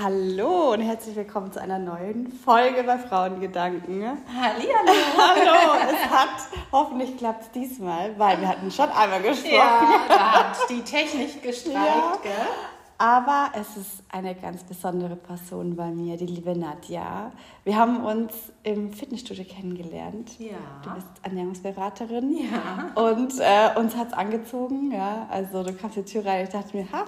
Hallo und herzlich willkommen zu einer neuen Folge bei Frauengedanken. Hallihallo. Hallo, es hat, hoffentlich klappt es diesmal, weil wir hatten schon einmal gesprochen. Ja, da hat die Technik gestreikt, Ja. gell? Aber es ist eine ganz besondere Person bei mir, die liebe Nadja. Wir haben uns im Fitnessstudio kennengelernt. Ja. Du bist Ernährungsberaterin. Ja. Und äh, uns hat es angezogen, ja. Also du kamst die Tür rein, ich dachte mir, ha,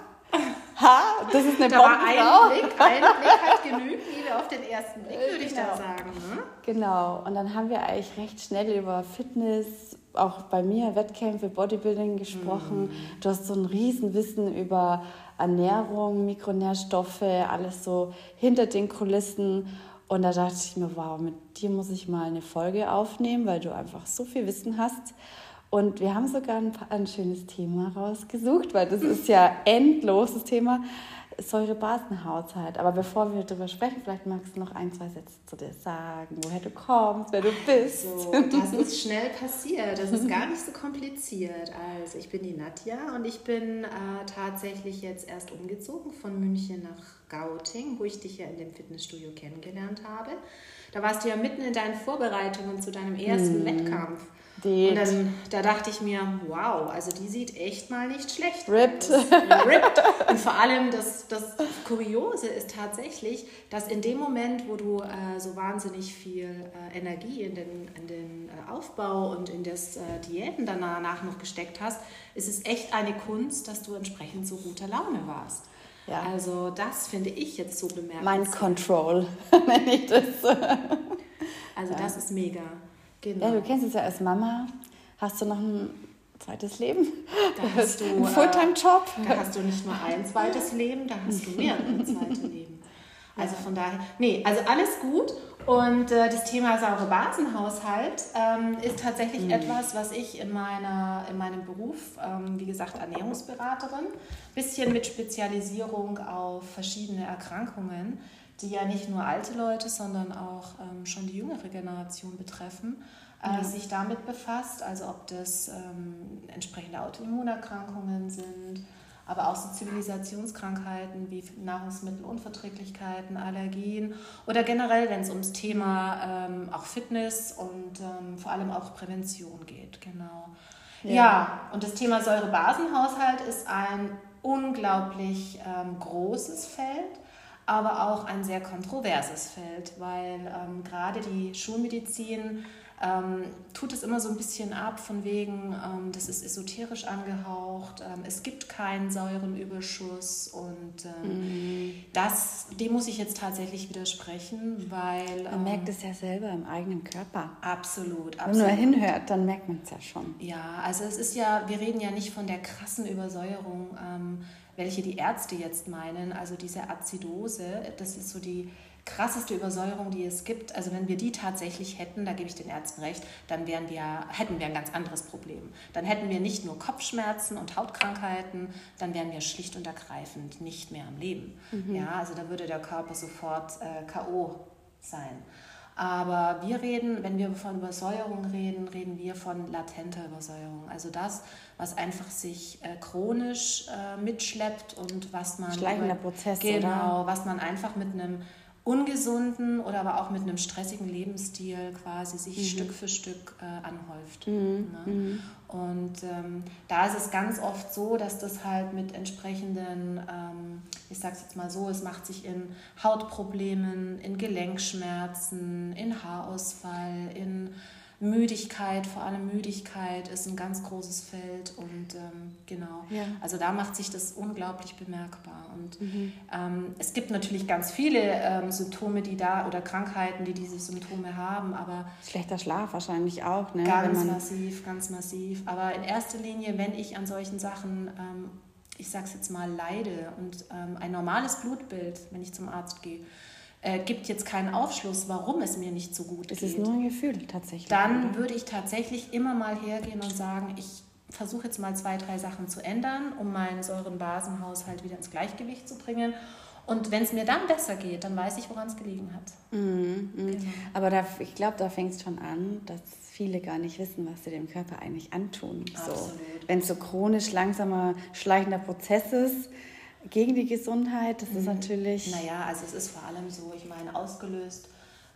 ha, das ist eine Da war Bombenfrau. ein Blick, ein Blick hat genügt, Liebe auf den ersten Blick, würde ich Genau. dann sagen. Ne? Genau, und dann haben wir eigentlich recht schnell über Fitness, auch bei mir, Wettkämpfe, Bodybuilding gesprochen. Du hast so ein Riesenwissen über Ernährung, Mikronährstoffe, alles so hinter den Kulissen. Und da dachte ich mir, wow, mit dir muss ich mal eine Folge aufnehmen, weil du einfach so viel Wissen hast. Und wir haben sogar ein, ein schönes Thema rausgesucht, weil das ist ja endlos, das Thema Säurebasenhaushalt. Aber bevor wir darüber sprechen, vielleicht magst du noch ein, zwei Sätze zu dir sagen, woher du kommst, wer du bist. So, das ist schnell passiert. Das ist gar nicht so kompliziert. Also, ich bin die Nadja und ich bin äh, tatsächlich jetzt erst umgezogen von München nach Gauting, wo ich dich ja in dem Fitnessstudio kennengelernt habe. Da warst du ja mitten in deinen Vorbereitungen zu deinem ersten Wettkampf. Und dann da dachte ich mir, wow, also die sieht echt mal nicht schlecht Ripped. aus. Ripped. Und vor allem das, das Kuriose ist tatsächlich, dass in dem Moment, wo du äh, so wahnsinnig viel äh, Energie in den, in den äh, Aufbau und in das äh, Diäten danach noch gesteckt hast, ist es echt eine Kunst, dass du entsprechend so guter Laune warst. Ja. Also das finde ich jetzt so bemerkenswert. Mind Control nenne ich das. Also das ist mega. Genau. Ja, du kennst es ja als Mama. Hast du noch ein zweites Leben? Da hast du, einen äh, Fulltime-Job? Da hast du nicht nur ein zweites Leben, da hast du mehrere zweite Leben. Also von daher, nee, also alles gut. Und äh, das Thema saure Basenhaushalt ähm, ist tatsächlich etwas, was ich in, meiner, in meinem Beruf, ähm, wie gesagt, Ernährungsberaterin, bisschen mit Spezialisierung auf verschiedene Erkrankungen, die ja nicht nur alte Leute, sondern auch ähm, schon die jüngere Generation betreffen, äh, sich damit befasst. Also ob das ähm, entsprechende Autoimmunerkrankungen sind, aber auch so Zivilisationskrankheiten wie Nahrungsmittelunverträglichkeiten, Allergien oder generell, wenn es ums Thema ähm, auch Fitness und ähm, vor allem auch Prävention geht. Genau. Ja, Ja. und das Thema Säurebasenhaushalt ist ein unglaublich ähm, großes Feld, aber auch ein sehr kontroverses Feld, weil ähm, gerade die Schulmedizin ähm, tut es immer so ein bisschen ab von wegen, ähm, das ist esoterisch angehaucht, ähm, es gibt keinen Säurenüberschuss und ähm, das, dem muss ich jetzt tatsächlich widersprechen, weil Man ähm, merkt es ja selber im eigenen Körper. absolut, Wenn man absolut. hinhört, dann merkt man es ja schon. Ja, also es ist ja, wir reden ja nicht von der krassen Übersäuerung, ähm, welche die Ärzte jetzt meinen, also diese Azidose, das ist so die krasseste Übersäuerung, die es gibt. Also wenn wir die tatsächlich hätten, da gebe ich den Ärzten recht, dann wären wir, hätten wir ein ganz anderes Problem. Dann hätten wir nicht nur Kopfschmerzen und Hautkrankheiten, dann wären wir schlicht und ergreifend nicht mehr am Leben. Ja, also da würde der Körper sofort äh, K.O. sein. Aber wir reden, wenn wir von Übersäuerung reden, reden wir von latenter Übersäuerung. Also das, was einfach sich äh, chronisch äh, mitschleppt und was man. Schleichender Prozess, Genau, was man einfach mit einem ungesunden oder aber auch mit einem stressigen Lebensstil quasi sich Stück für Stück äh, anhäuft. Ne? Und ähm, da ist es ganz oft so, dass das halt mit entsprechenden, ähm, ich sag's jetzt mal so, es macht sich in Hautproblemen, in Gelenkschmerzen, in Haarausfall, in Müdigkeit, vor allem Müdigkeit ist ein ganz großes Feld und ähm, genau, Ja. also da macht sich das unglaublich bemerkbar und ähm, es gibt natürlich ganz viele ähm, Symptome, die da oder Krankheiten, die diese Symptome haben, aber Schlechter Schlaf wahrscheinlich auch, ne? Ganz massiv, ganz massiv. Aber in erster Linie, wenn ich an solchen Sachen, ähm, ich sag's jetzt mal, leide und ähm, ein normales Blutbild, wenn ich zum Arzt gehe, äh, gibt jetzt keinen Aufschluss, warum es mir nicht so gut es geht, ist nur ein Gefühl tatsächlich. dann oder? würde ich tatsächlich immer mal hergehen und sagen, ich versuche jetzt mal zwei, drei Sachen zu ändern, um meinen Säurenbasenhaushalt wieder ins Gleichgewicht zu bringen. Und wenn es mir dann besser geht, dann weiß ich, woran es gelegen hat. Mhm. Genau. Aber da, ich glaube, da fängt es schon an, dass viele gar nicht wissen, was sie dem Körper eigentlich antun. So, Absolut. Wenn es so chronisch langsamer, schleichender Prozess ist, gegen die Gesundheit. Das ist mhm. natürlich. Naja, also es ist vor allem so, ich meine, ausgelöst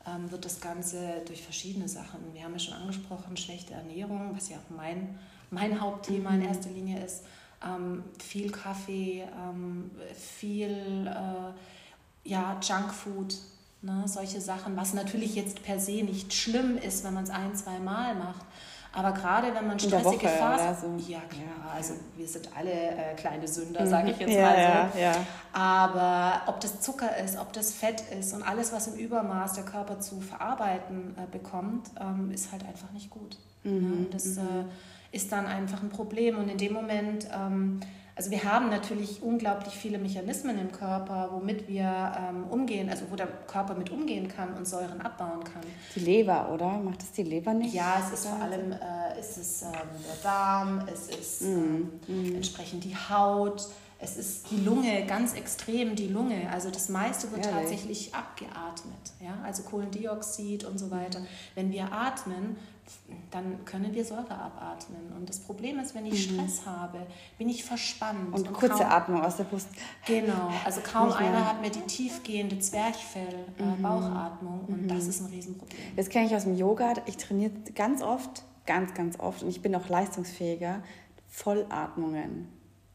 ähm, wird das Ganze durch verschiedene Sachen. Wir haben ja schon angesprochen, schlechte Ernährung, was ja auch mein, mein Hauptthema mhm. in erster Linie ist. Ähm, viel Kaffee, ähm, viel äh, ja, Junkfood, ne, solche Sachen, was natürlich jetzt per se nicht schlimm ist, wenn man es ein, zwei Mal macht. Aber gerade wenn man stressige Phasen. So. Ja, klar. Also wir sind alle äh, kleine Sünder, sage ich jetzt ja, mal so. Ja, ja. Aber ob das Zucker ist, ob das Fett ist und alles, was im Übermaß der Körper zu verarbeiten äh, bekommt, ähm, ist halt einfach nicht gut. Mhm. das mhm. äh, ist dann einfach ein Problem. Und in dem Moment. Ähm, also wir haben natürlich unglaublich viele Mechanismen im Körper, womit wir ähm, umgehen, also wo der Körper mit umgehen kann und Säuren abbauen kann. Die Leber, oder? Macht das die Leber nicht? Ja, es ist vor allem äh, es ist, ähm, der Darm, es ist mm. Ähm, mm. entsprechend die Haut, es ist die Lunge, ganz extrem die Lunge. Also das meiste wird Ehrlich? tatsächlich abgeatmet. Ja? Also Kohlendioxid und so weiter. Wenn wir atmen, dann können wir Säure abatmen. Und das Problem ist, wenn ich mhm. Stress habe, bin ich verspannt. Und, und kurze kaum, Atmung aus der Brust. Genau, also kaum einer hat mehr die tiefgehende Zwerchfell, äh, mhm. Bauchatmung und mhm. das ist ein Riesenproblem. Das kenne ich aus dem Yoga. Ich trainiere ganz oft, ganz, ganz oft und ich bin auch leistungsfähiger, Vollatmungen.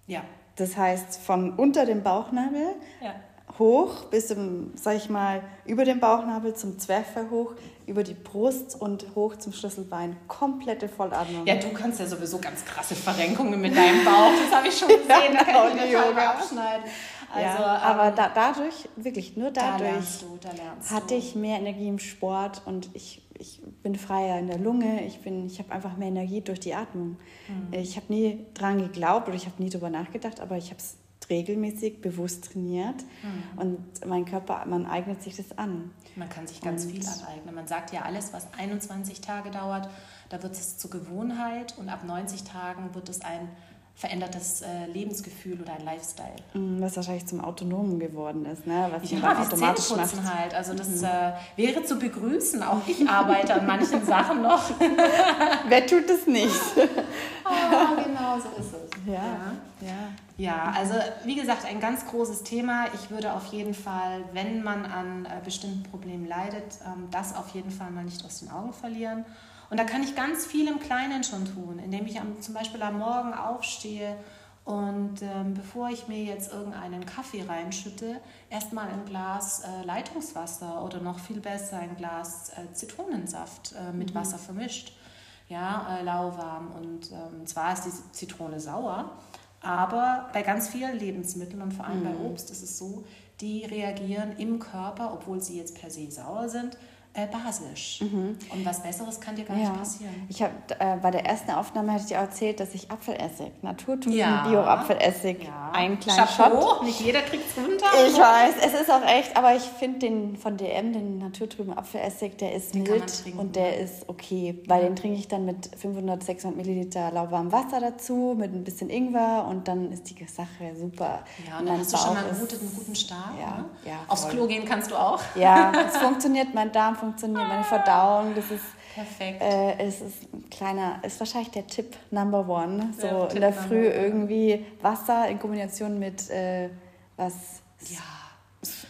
Ja. Das heißt, von unter dem Bauchnabel ja hoch bis zum, sag ich mal, über den Bauchnabel zum Zwerchfell hoch, über die Brust und hoch zum Schlüsselbein. Komplette Vollatmung. Ja, du kannst ja sowieso ganz krasse Verrenkungen mit deinem Bauch. Das habe ich schon gesehen. ja, da kann ich Yoga abschneiden. Also, ja, aber ähm, da, dadurch, wirklich nur dadurch, da du, hatte ich mehr Energie im Sport und ich, ich bin freier in der Lunge. Ich, ich habe einfach mehr Energie durch die Atmung. Mhm. Ich habe nie dran geglaubt oder ich habe nie darüber nachgedacht, aber ich habe es regelmäßig bewusst trainiert mhm. und mein Körper, man eignet sich das an. Man kann sich ganz und viel aneignen. Man sagt ja, alles, was 21 Tage dauert, da wird es zur Gewohnheit und ab 90 Tagen wird es ein verändertes äh, Lebensgefühl oder ein Lifestyle. Mm, was wahrscheinlich zum Autonomen geworden ist, ne? was ja, man automatisch macht. halt. Also das mhm. äh, wäre zu begrüßen. Auch ich arbeite an manchen Sachen noch. Wer tut es nicht? oh, genau so ist es. Ja, ja. ja. Ja, also wie gesagt, ein ganz großes Thema. Ich würde auf jeden Fall, wenn man an äh, bestimmten Problemen leidet, ähm, das auf jeden Fall mal nicht aus den Augen verlieren. Und da kann ich ganz viel im Kleinen schon tun, indem ich am, zum Beispiel am Morgen aufstehe und ähm, bevor ich mir jetzt irgendeinen Kaffee reinschütte, erstmal ein Glas äh, Leitungswasser oder noch viel besser ein Glas äh, Zitronensaft äh, mit mhm. Wasser vermischt. Ja, äh, lauwarm. Und ähm, zwar ist die Zitrone sauer, aber bei ganz vielen Lebensmitteln und vor allem mhm. bei Obst ist es so, die reagieren im Körper, obwohl sie jetzt per se sauer sind, äh, basisch. Mhm. Und was Besseres kann dir gar ja. nicht passieren. Ich habe äh, bei der ersten Aufnahme hatte ich dir erzählt, dass ich Apfelessig, Naturtrüben ja. Bio-Apfelessig, ja. einen kleinen Chapeau. Shot. Nicht jeder kriegt es runter. Ich weiß, es ist auch echt, aber ich finde den von DM, den naturtrüben Apfelessig, der ist den mild und der ist okay, weil den trinke ich dann mit 500, 600 Milliliter lauwarmem Wasser dazu, mit ein bisschen Ingwer und dann ist die Sache super. Ja, und dann hast du schon mal einen guten, guten Start. Ja, ne? ja, Aufs Klo gehen kannst du auch. Ja, es funktioniert, mein Darm funktioniert, meine Verdauung, das ist perfekt. Äh, es ist ein kleiner, ist wahrscheinlich der Tipp Number One. So ja, in der Früh irgendwie Wasser in Kombination mit äh, was ja.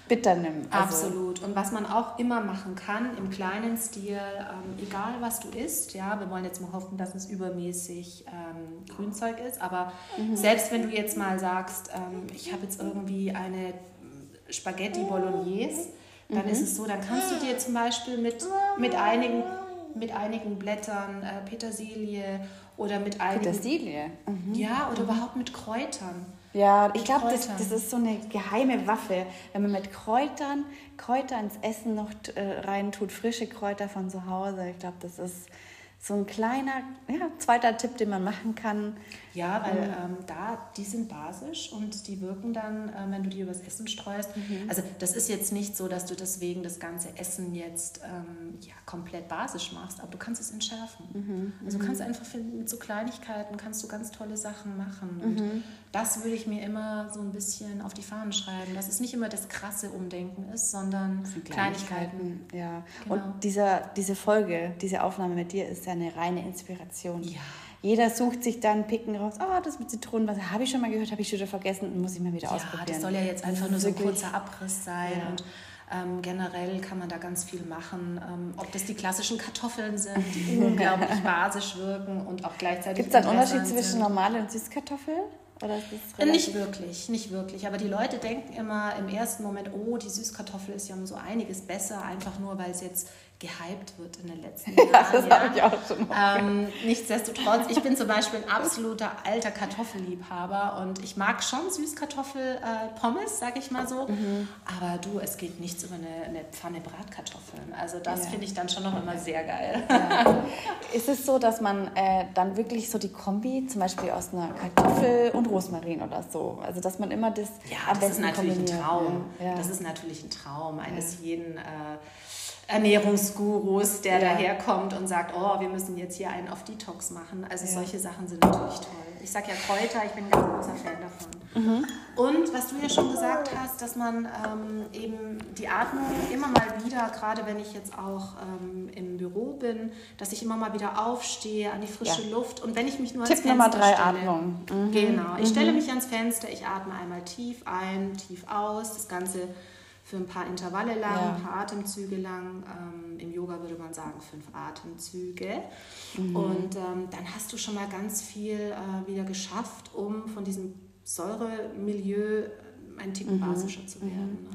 Bitternem. Also. Absolut. Und was man auch immer machen kann im kleinen Stil, ähm, egal was du isst, ja, wir wollen jetzt mal hoffen, dass es übermäßig ähm, Grünzeug ist, aber mhm. selbst wenn du jetzt mal sagst, ähm, ich habe jetzt irgendwie eine Spaghetti Bolognese, dann mhm. ist es so, dann kannst du dir zum Beispiel mit, mit, einigen, mit einigen Blättern äh, Petersilie oder mit einigen... Petersilie? Mhm. Ja, oder mhm. überhaupt mit Kräutern. Ja, ich glaube, das, das ist so eine geheime Waffe, wenn man mit Kräutern, Kräuter ins Essen noch äh, rein tut, frische Kräuter von zu Hause. Ich glaube, das ist so ein kleiner ja, zweiter Tipp, den man machen kann. Ja, weil ähm, ähm, da, die sind basisch und die wirken dann, äh, wenn du die übers Essen streust. Mhm. Also das ist jetzt nicht so, dass du deswegen das ganze Essen jetzt ähm, ja, komplett basisch machst, aber du kannst es entschärfen. Mhm. Also du mhm. kannst einfach mit so Kleinigkeiten kannst du ganz tolle Sachen machen. Und mhm. das würde ich mir immer so ein bisschen auf die Fahnen schreiben, dass es nicht immer das krasse Umdenken ist, sondern Kleinigkeiten. Ja. Genau. Und dieser, diese Folge, diese Aufnahme mit dir ist ja eine reine Inspiration. Ja jeder sucht sich dann Picken raus, oh, das mit Zitronenwasser habe ich schon mal gehört, habe ich schon wieder vergessen und muss ich mal wieder ja, ausprobieren. Das soll ja jetzt einfach nur so ein kurzer Abriss sein ja. und ähm, generell kann man da ganz viel machen. Ähm, ob das die klassischen Kartoffeln sind, die unglaublich basisch wirken und auch gleichzeitig. Gibt es einen Unterschied zwischen normalen und Süßkartoffeln? Oder ist das nicht wirklich, nicht wirklich. Aber die Leute denken immer im ersten Moment, oh, die Süßkartoffel ist ja um so einiges besser, einfach nur weil es jetzt gehypt wird in den letzten Jahren. Ja, das ja. habe ich auch schon ähm, Nichtsdestotrotz, ich bin zum Beispiel ein absoluter alter Kartoffelliebhaber und ich mag schon Süßkartoffel-Pommes, äh, sage ich mal so. Mhm. Aber du, es geht nichts über eine, eine Pfanne Bratkartoffeln. Also das ja. finde ich dann schon noch immer sehr geil. Ja. Ist es so, dass man äh, dann wirklich so die Kombi, zum Beispiel aus einer Kartoffel und Rosmarin oder so, also dass man immer das Ja, das ist natürlich ein Traum. Das ist natürlich ein Traum eines jeden... Äh, Ernährungsgurus, der ja. daherkommt und sagt, oh, wir müssen jetzt hier einen auf Detox machen. Also ja. solche Sachen sind natürlich toll. Ich sage ja Kräuter, ich bin ein ganz großer Fan davon. Mhm. Und was du ja schon gesagt hast, dass man ähm, eben die Atmung immer mal wieder, gerade wenn ich jetzt auch ähm, im Büro bin, dass ich immer mal wieder aufstehe an die frische ja. Luft und wenn ich mich nur Tipp ans Fenster Nummer drei stelle. Atmung. Mhm. Genau, ich mhm. stelle mich ans Fenster, ich atme einmal tief ein, tief aus, das Ganze für ein paar Intervalle lang, ja. ein paar Atemzüge lang. Ähm, Im Yoga würde man sagen fünf Atemzüge. Mhm. Und ähm, dann hast du schon mal ganz viel äh, wieder geschafft, um von diesem Säuremilieu ein Ticken mhm. basischer zu werden.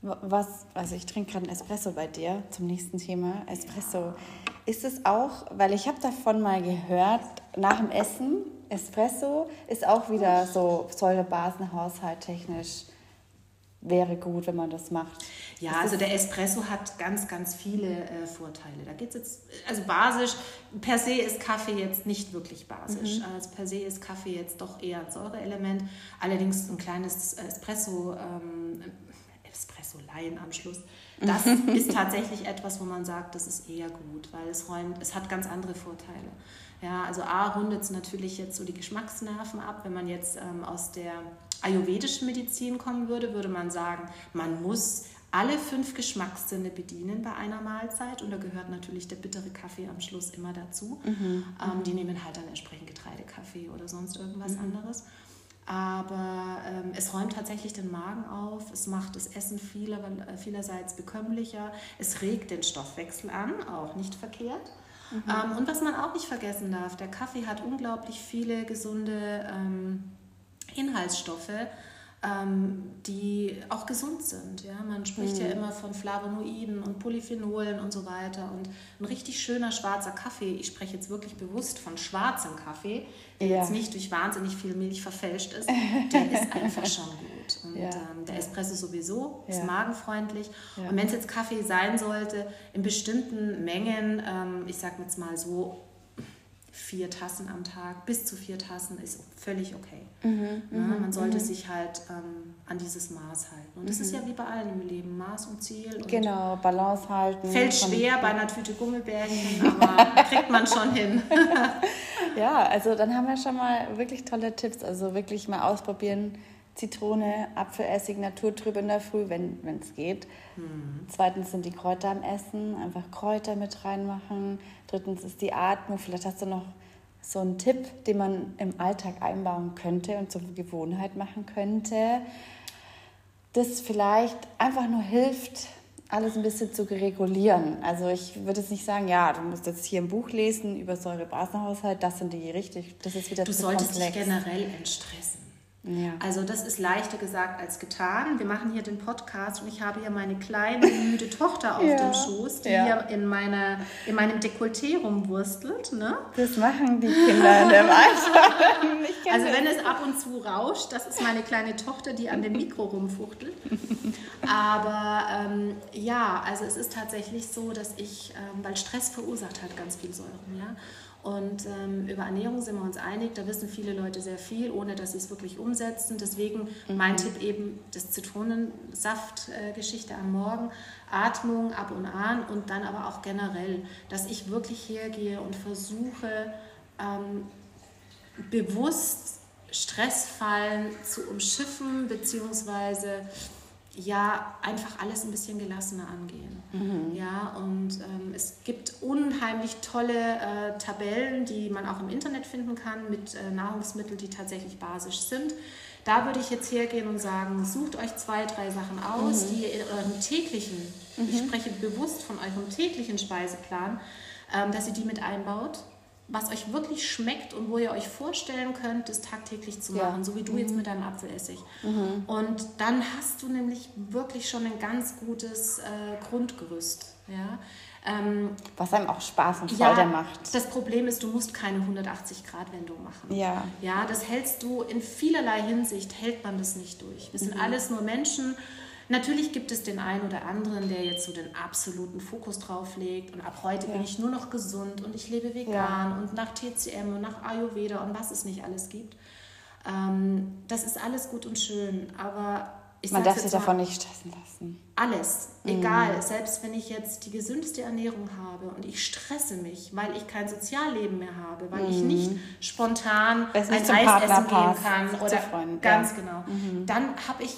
Mhm. Ne? Was, also ich trinke gerade einen Espresso bei dir zum nächsten Thema. Espresso. Ja. Ist es auch, weil ich habe davon mal gehört, nach dem Essen, Espresso ist auch wieder so Säurebasenhaushalt technisch wäre gut, wenn man das macht. Ja, das also der Espresso hat ganz, ganz viele äh, Vorteile. Da geht es jetzt, also basisch, per se ist Kaffee jetzt nicht wirklich basisch. Mhm. Also per se ist Kaffee jetzt doch eher ein Säureelement. Allerdings ein kleines Espresso, ähm, Espresso-Laien am Schluss. Das ist tatsächlich etwas, wo man sagt, das ist eher gut, weil es räumt, es hat ganz andere Vorteile. Ja, also A rundet es natürlich jetzt so die Geschmacksnerven ab, wenn man jetzt ähm, aus der ayurvedischen Medizin kommen würde, würde man sagen, man muss alle fünf Geschmackssinne bedienen bei einer Mahlzeit und da gehört natürlich der bittere Kaffee am Schluss immer dazu. Mhm. Ähm, die nehmen halt dann entsprechend Getreidekaffee oder sonst irgendwas mhm. anderes. Aber ähm, es räumt tatsächlich den Magen auf, es macht das Essen vieler, äh, vielerseits bekömmlicher, es regt den Stoffwechsel an, auch nicht verkehrt. Mhm. Ähm, und was man auch nicht vergessen darf, der Kaffee hat unglaublich viele gesunde ähm, Inhaltsstoffe, ähm, die auch gesund sind. Ja? Man spricht mhm. ja immer von Flavonoiden und Polyphenolen und so weiter. Und ein richtig schöner schwarzer Kaffee, ich spreche jetzt wirklich bewusst von schwarzem Kaffee, der ja. jetzt nicht durch wahnsinnig viel Milch verfälscht ist, der ist einfach schon gut. Und ja. ähm, der Espresso sowieso ist magenfreundlich. Und wenn es jetzt Kaffee sein sollte, in bestimmten Mengen, ähm, ich sage jetzt mal so, vier Tassen am Tag, bis zu vier Tassen ist völlig okay. Mhm, ja, mhm, man sollte mhm. sich halt ähm, an dieses Maß halten. Und das mhm. ist ja wie bei allem im Leben, Maß und Ziel. Und genau, Balance halten. Fällt schwer bei einer Tüte Gummibärchen, aber kriegt man schon hin. ja, also dann haben wir schon mal wirklich tolle Tipps. Also wirklich mal ausprobieren. Zitrone, Apfelessig, naturtrüb in der Früh, wenn es geht. Mhm. Zweitens sind die Kräuter am Essen, einfach Kräuter mit reinmachen. Drittens ist die Atmung. Vielleicht hast du noch so einen Tipp, den man im Alltag einbauen könnte und zur Gewohnheit machen könnte, das vielleicht einfach nur hilft, alles ein bisschen zu regulieren. Also ich würde jetzt nicht sagen, ja, du musst jetzt hier ein Buch lesen über Säurebasenhaushalt, das sind die richtig, das ist wieder du zu komplex. Du solltest dich generell entstressen. Ja. Also das ist leichter gesagt als getan. Wir machen hier den Podcast und ich habe hier meine kleine müde Tochter auf ja. dem Schoß, die ja. hier in, meiner, in meinem Dekolleté rumwurstelt. Ne? Das machen die Kinder in dem Alter. also wenn es ab und zu rauscht, das ist meine kleine Tochter, die an dem Mikro rumfuchtelt. Aber ähm, ja, also es ist tatsächlich so, dass ich, ähm, weil Stress verursacht hat ganz viel Säuren, ja. Und ähm, über Ernährung sind wir uns einig, da wissen viele Leute sehr viel, ohne dass sie es wirklich umsetzen. Deswegen mhm. mein Tipp eben das Zitronensaft-Geschichte am Morgen, Atmung ab und an und dann aber auch generell, dass ich wirklich hergehe und versuche, ähm, bewusst Stressfallen zu umschiffen, beziehungsweise ja einfach alles ein bisschen gelassener angehen. Mhm. Ja, und ähm, es gibt unheimlich tolle äh, Tabellen, die man auch im Internet finden kann mit äh, Nahrungsmitteln, die tatsächlich basisch sind. Da würde ich jetzt hergehen und sagen, sucht euch zwei, drei Sachen aus, mhm. die ihr in eurem täglichen, mhm. ich spreche bewusst von eurem täglichen Speiseplan, ähm, dass ihr die mit einbaut was euch wirklich schmeckt und wo ihr euch vorstellen könnt, das tagtäglich zu machen, ja. so wie du mhm. jetzt mit deinem Apfelessig. Mhm. Und dann hast du nämlich wirklich schon ein ganz gutes äh, Grundgerüst. Ja? Ähm, was einem auch Spaß und Freude ja, macht. Das Problem ist, du musst keine 180-Grad-Wendung machen. Ja. Ja, das hältst du in vielerlei Hinsicht, hält man das nicht durch. Wir sind mhm. alles nur Menschen Natürlich gibt es den einen oder anderen, der jetzt so den absoluten Fokus drauf legt und ab heute ja. bin ich nur noch gesund und ich lebe vegan ja. und nach TCM und nach Ayurveda und was es nicht alles gibt. Ähm, das ist alles gut und schön, aber ich Man darf sich davon nicht stressen lassen. Alles, mhm. egal. Mhm. Selbst wenn ich jetzt die gesündeste Ernährung habe und ich stresse mich, weil ich kein Sozialleben mehr habe, weil mhm. ich nicht spontan ein Eis essen gehen kann oder Freund, ganz ja. genau, mhm. dann habe ich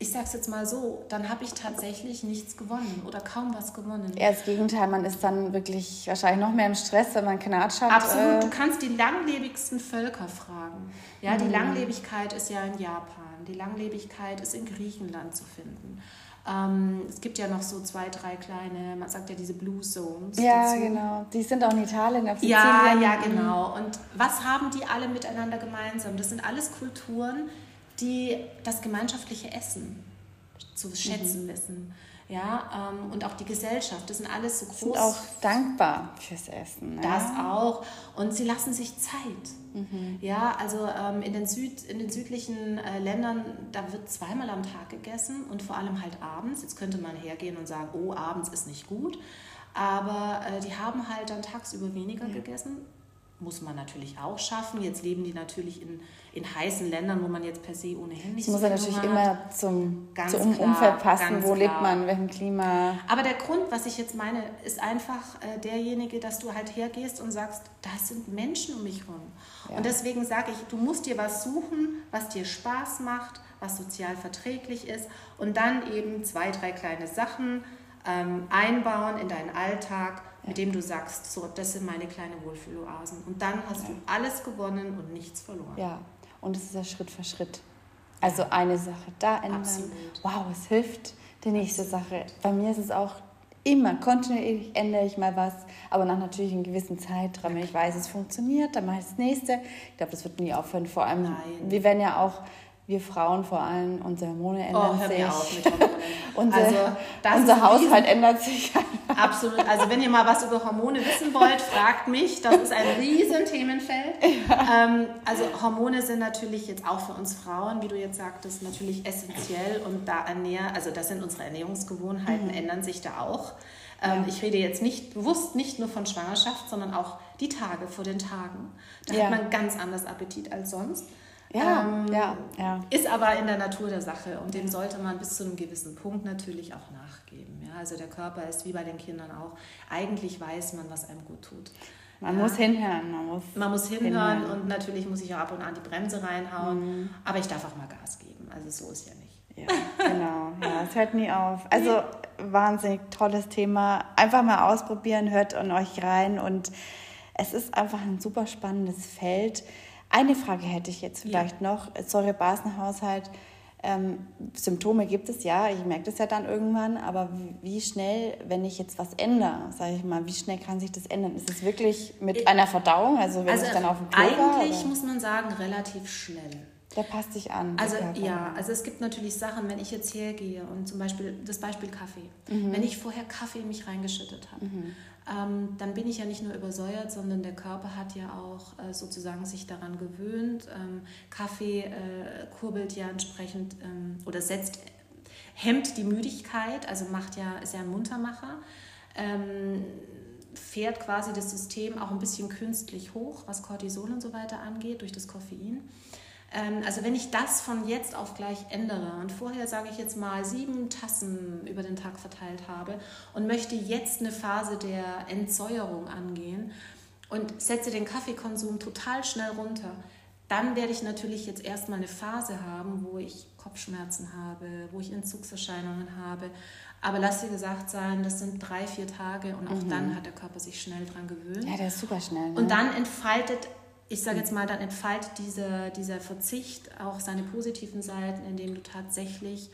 ich sag's jetzt mal so, dann habe ich tatsächlich nichts gewonnen oder kaum was gewonnen. Eher das Gegenteil, man ist dann wirklich wahrscheinlich noch mehr im Stress, wenn man Knatsch hat. Absolut, äh du kannst die langlebigsten Völker fragen. Ja, die mhm. Langlebigkeit ist ja in Japan, die Langlebigkeit ist in Griechenland zu finden. Ähm, es gibt ja noch so zwei, drei kleine, man sagt ja diese Blue Zones. Ja, dazu. genau. Die sind auch in Italien, auf Sizilien. Ja, ja, genau. Und was haben die alle miteinander gemeinsam? Das sind alles Kulturen, die das gemeinschaftliche Essen zu schätzen mhm. wissen. Ja, ähm, und auch die Gesellschaft, das sind alles so groß. Sind auch dankbar fürs Essen. Das ja. auch. Und sie lassen sich Zeit. Mhm. Ja, also ähm, in, den Süd, in den südlichen äh, Ländern, da wird zweimal am Tag gegessen und vor allem halt abends. Jetzt könnte man hergehen und sagen, oh, abends ist nicht gut. Aber äh, die haben halt dann tagsüber weniger ja. gegessen. Muss man natürlich auch schaffen. Jetzt leben die natürlich in in heißen Ländern, wo man jetzt per se ohnehin nicht das muss ja natürlich immer zum, ganz zum klar, Umfeld passen, wo klar. lebt man, welchem Klima. Aber der Grund, was ich jetzt meine, ist einfach äh, derjenige, dass du halt hergehst und sagst, das sind Menschen um mich herum. Ja. Und deswegen sage ich, du musst dir was suchen, was dir Spaß macht, was sozial verträglich ist und dann eben zwei, drei kleine Sachen ähm, einbauen in deinen Alltag, mit dem du sagst, so, das sind meine kleinen Wohlfühloasen. Und dann hast ja. du alles gewonnen und nichts verloren. Ja, und es ist ja Schritt für Schritt. Also eine Sache da ändern. Absolut. Wow, es hilft. Die nächste Sache. Bei mir ist es auch immer kontinuierlich ändere ich mal was, aber nach natürlich einem gewissen Zeitraum. Wenn ich weiß, es funktioniert, dann mache ich das nächste. Ich glaube, das wird nie aufhören. Vor allem, Nein. wir werden ja auch wir Frauen vor allem, unsere Hormone ändern oh, hör sich. Auf unser, also, unser Haushalt ändert sich. Absolut. Also wenn ihr mal was über Hormone wissen wollt, fragt mich. Das ist ein riesen Themenfeld. Ja. Ähm, also Hormone sind natürlich jetzt auch für uns Frauen, wie du jetzt sagtest, natürlich essentiell und da ernähren, also das sind unsere Ernährungsgewohnheiten, mhm. ändern sich da auch. Ähm, ja. Ich rede jetzt nicht bewusst nicht nur von Schwangerschaft, sondern auch die Tage vor den Tagen. Da ja. hat man ganz anders Appetit als sonst. Ja, ähm, ja, ja. Ist aber in der Natur der Sache und dem sollte man bis zu einem gewissen Punkt natürlich auch nachgeben. Ja? Also der Körper ist wie bei den Kindern auch. Eigentlich weiß man, was einem gut tut. Man ja. muss hinhören. Man muss, man muss hinhören, hinhören, und natürlich muss ich auch ab und an die Bremse reinhauen. Mhm. Aber ich darf auch mal Gas geben. Also so ist ja nicht. Ja, genau. Ja, es hört nie auf. Also wahnsinnig tolles Thema. Einfach mal ausprobieren, hört an euch rein und es ist einfach ein super spannendes Feld. Eine Frage hätte ich jetzt vielleicht ja. noch. Säurebasenhaushalt. Ähm, Symptome gibt es ja, ich merke das ja dann irgendwann, aber wie schnell, wenn ich jetzt was ändere, sage ich mal, wie schnell kann sich das ändern? Ist es wirklich mit äh, einer Verdauung, also wenn also ich dann auf dem Klo Eigentlich war, muss man sagen, relativ schnell. Der passt sich an. Also ja, also es gibt natürlich Sachen, wenn ich jetzt hergehe und zum Beispiel das Beispiel Kaffee. Mhm. Wenn ich vorher Kaffee in mich reingeschüttet habe, mhm ähm, dann bin ich ja nicht nur übersäuert, sondern der Körper hat ja auch äh, sozusagen sich daran gewöhnt. Ähm, Kaffee äh, kurbelt ja entsprechend ähm, oder setzt, hemmt die Müdigkeit, also macht ja, ist ja ein Muntermacher. Ähm, fährt quasi das System auch ein bisschen künstlich hoch, was Cortison und so weiter angeht, durch das Koffein. Ähm, also wenn ich das von jetzt auf gleich ändere und vorher, sage ich jetzt mal, sieben Tassen über den Tag verteilt habe und möchte jetzt eine Phase der Entsäuerung angehen und setze den Kaffeekonsum total schnell runter, dann werde ich natürlich jetzt erstmal eine Phase haben, wo ich Kopfschmerzen habe, wo ich Entzugserscheinungen habe. Aber lass dir gesagt sein, das sind drei, vier Tage und auch mhm. dann hat der Körper sich schnell dran gewöhnt. Ja, der ist super schnell. Ne? Und dann entfaltet, ich sage jetzt mal, dann entfaltet dieser, dieser Verzicht auch seine positiven Seiten, indem du tatsächlich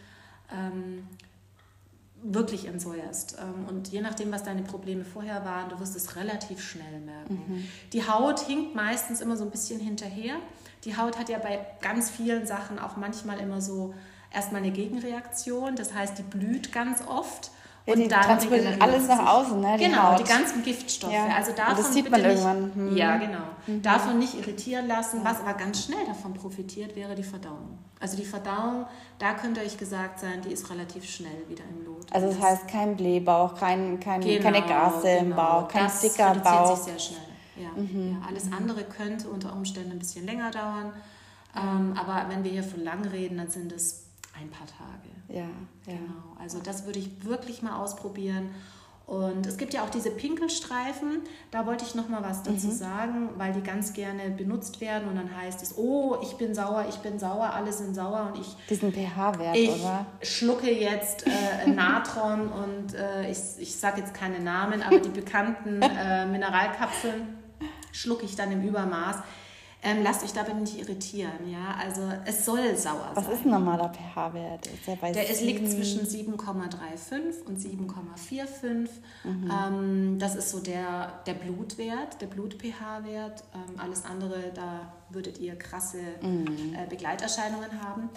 ähm, wirklich entsäuerst. Ähm, und je nachdem, was deine Probleme vorher waren, du wirst es relativ schnell merken. Mhm. Die Haut hinkt meistens immer so ein bisschen hinterher. Die Haut hat ja bei ganz vielen Sachen auch manchmal immer so erstmal eine Gegenreaktion. Das heißt, die blüht ganz oft. Ja, und dann transportiert alles nach außen, ne? Die genau, Haut. die ganzen Giftstoffe. Ja. Also davon das sieht man nicht, irgendwann. Hm. Ja, genau. Mhm. Davon nicht irritieren lassen. Was aber ganz schnell davon profitiert, wäre die Verdauung. Also die Verdauung, da könnte euch gesagt sein, die ist relativ schnell wieder im Lot. Also das, das heißt kein Blähbauch, kein, kein, genau, keine Gase genau. im Bauch, kein das dicker Bauch. Das sich sehr schnell. Ja. Mhm. ja. alles andere könnte unter Umständen ein bisschen länger dauern. Ähm, aber wenn wir hier von lang reden, dann sind es ein paar Tage. Ja, ja. Genau. Also das würde ich wirklich mal ausprobieren. Und es gibt ja auch diese Pinkelstreifen, da wollte ich noch mal was dazu mhm. sagen, weil die ganz gerne benutzt werden und dann heißt es, oh, ich bin sauer, ich bin sauer, alle sind sauer und ich... Diesen pH-Wert, oder? Ich schlucke jetzt äh, Natron und äh, ich, ich sage jetzt keine Namen, aber die bekannten äh, Mineralkapseln schlucke ich dann im Übermaß. Ähm, lasst euch dabei nicht irritieren, ja. Also es soll sauer Was sein. Was ist ein normaler pH-Wert? Der, der ist, liegt zwischen 7,35 und 7,45. Mhm. Ähm, das ist so der, der Blutwert, der Blut-pH-Wert. Ähm, alles andere, da würdet ihr krasse mhm. äh, Begleiterscheinungen haben.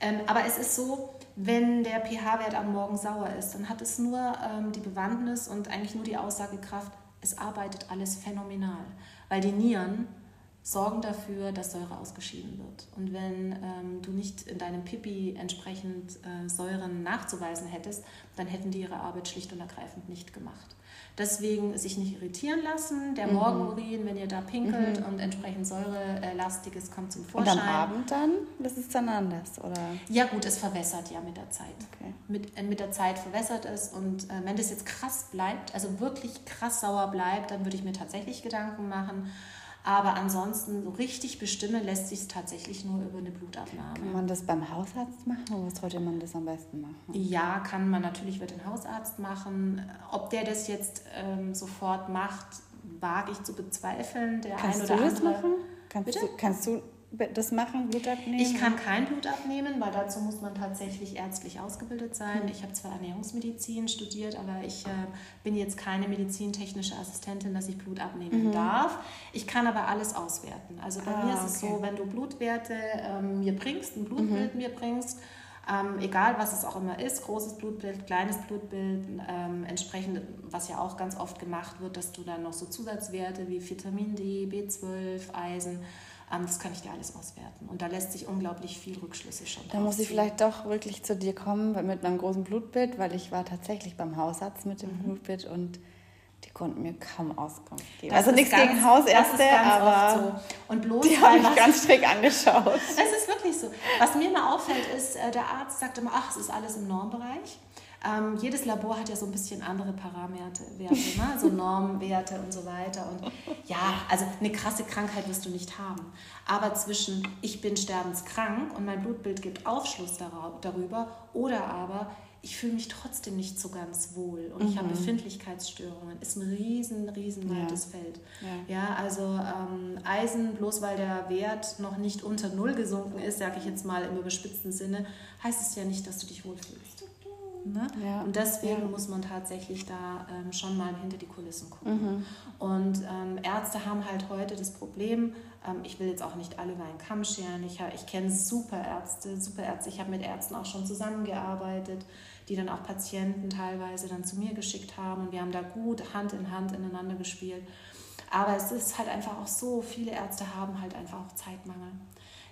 Ähm, aber es ist so, wenn der pH-Wert am Morgen sauer ist, dann hat es nur ähm, die Bewandtnis und eigentlich nur die Aussagekraft, es arbeitet alles phänomenal. Weil die Nieren sorgen dafür, dass Säure ausgeschieden wird. Und wenn ähm, du nicht in deinem Pipi entsprechend äh, Säuren nachzuweisen hättest, dann hätten die ihre Arbeit schlicht und ergreifend nicht gemacht. Deswegen sich nicht irritieren lassen. Der mhm. Morgenurin, wenn ihr da pinkelt mhm. und entsprechend säurelastiges kommt zum Vorschein. Und am Abend dann? Das ist dann anders, oder? Ja gut, es verwässert ja mit der Zeit. Okay. Mit, äh, mit der Zeit verwässert es und äh, wenn das jetzt krass bleibt, also wirklich krass sauer bleibt, dann würde ich mir tatsächlich Gedanken machen, aber ansonsten so richtig bestimmen lässt sich es tatsächlich nur über eine Blutabnahme. Kann man das beim Hausarzt machen oder sollte man das am besten machen? Ja, kann man natürlich über den Hausarzt machen. Ob der das jetzt ähm, sofort macht, wage ich zu bezweifeln. Der Kannst ein oder du das andere. machen? Kannst du, kannst du das machen, Blut abnehmen? Ich kann kein Blut abnehmen, weil dazu muss man tatsächlich ärztlich ausgebildet sein. Ich habe zwar Ernährungsmedizin studiert, aber ich äh, bin jetzt keine medizintechnische Assistentin, dass ich Blut abnehmen mhm. darf. Ich kann aber alles auswerten. Also bei ah, mir ist es okay. so, wenn du Blutwerte ähm, mir bringst, ein Blutbild mhm. mir bringst, ähm, egal was es auch immer ist, großes Blutbild, kleines Blutbild, ähm, entsprechend, was ja auch ganz oft gemacht wird, dass du dann noch so Zusatzwerte wie Vitamin D, B12, Eisen, das kann ich dir alles auswerten. Und da lässt sich unglaublich viel Rückschlüsse schon Da muss ich vielleicht doch wirklich zu dir kommen mit meinem großen Blutbild, weil ich war tatsächlich beim Hausarzt mit dem mhm. Blutbild und die konnten mir kaum Auskunft geben. Das also nichts ganz, gegen Hausärzte, aber so. und bloß die habe ich ganz strikt angeschaut. Es ist wirklich so. Was mir immer auffällt, ist, äh, der Arzt sagt immer, ach, es ist alles im Normbereich. Ähm, jedes Labor hat ja so ein bisschen andere Parameter, Werte, ne? so Normwerte und so weiter. Und ja, also eine krasse Krankheit wirst du nicht haben. Aber zwischen ich bin sterbenskrank und mein Blutbild gibt Aufschluss darüber oder aber ich fühle mich trotzdem nicht so ganz wohl und mhm. ich habe mhm. Befindlichkeitsstörungen. Ist ein riesen, riesen weites ja. Feld. Ja, ja also ähm, Eisen, bloß weil der Wert noch nicht unter Null gesunken ist, sage ich jetzt mal im überspitzten Sinne, heißt es ja nicht, dass du dich wohlfühlst. Ne? Ja. Und deswegen ja. muss man tatsächlich da ähm, schon mal hinter die Kulissen gucken. Mhm. Und ähm, Ärzte haben halt heute das Problem, ähm, ich will jetzt auch nicht alle über einen Kamm scheren, ich, ich kenne super Ärzte, super Ärzte, ich habe mit Ärzten auch schon zusammengearbeitet, die dann auch Patienten teilweise dann zu mir geschickt haben und wir haben da gut Hand in Hand ineinander gespielt. Aber es ist halt einfach auch so, viele Ärzte haben halt einfach auch Zeitmangel.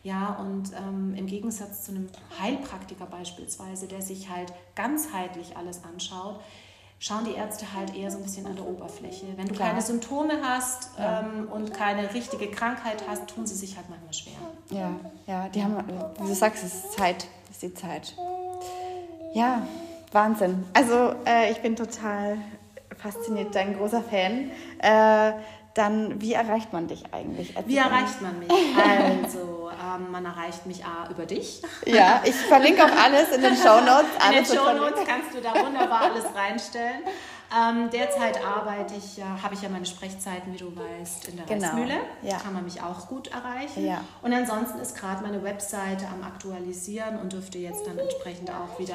Ja, und ähm, im Gegensatz zu einem Heilpraktiker beispielsweise, der sich halt ganzheitlich alles anschaut, schauen die Ärzte halt eher so ein bisschen an der Oberfläche. Wenn du Klar. keine Symptome hast ja. ähm, und keine richtige Krankheit hast, tun sie sich halt manchmal schwer. Ja, ja, die haben, wie du sagst, es ist Zeit, das ist die Zeit. Ja, Wahnsinn. Also äh, ich bin total fasziniert, dein großer Fan. Äh, dann wie erreicht man dich eigentlich? Wie erreicht man mich? Also, ähm, man erreicht mich A über dich. Ja, ich verlinke auch alles in den Show Notes. In den Show Notes kannst du da wunderbar alles reinstellen. Ähm, derzeit arbeite ich ja, habe ich ja meine Sprechzeiten, wie du weißt, in der genau. Reichsmühle. Ja. Kann man mich auch gut erreichen. Ja. Und ansonsten ist gerade meine Webseite am Aktualisieren und dürfte jetzt dann entsprechend auch wieder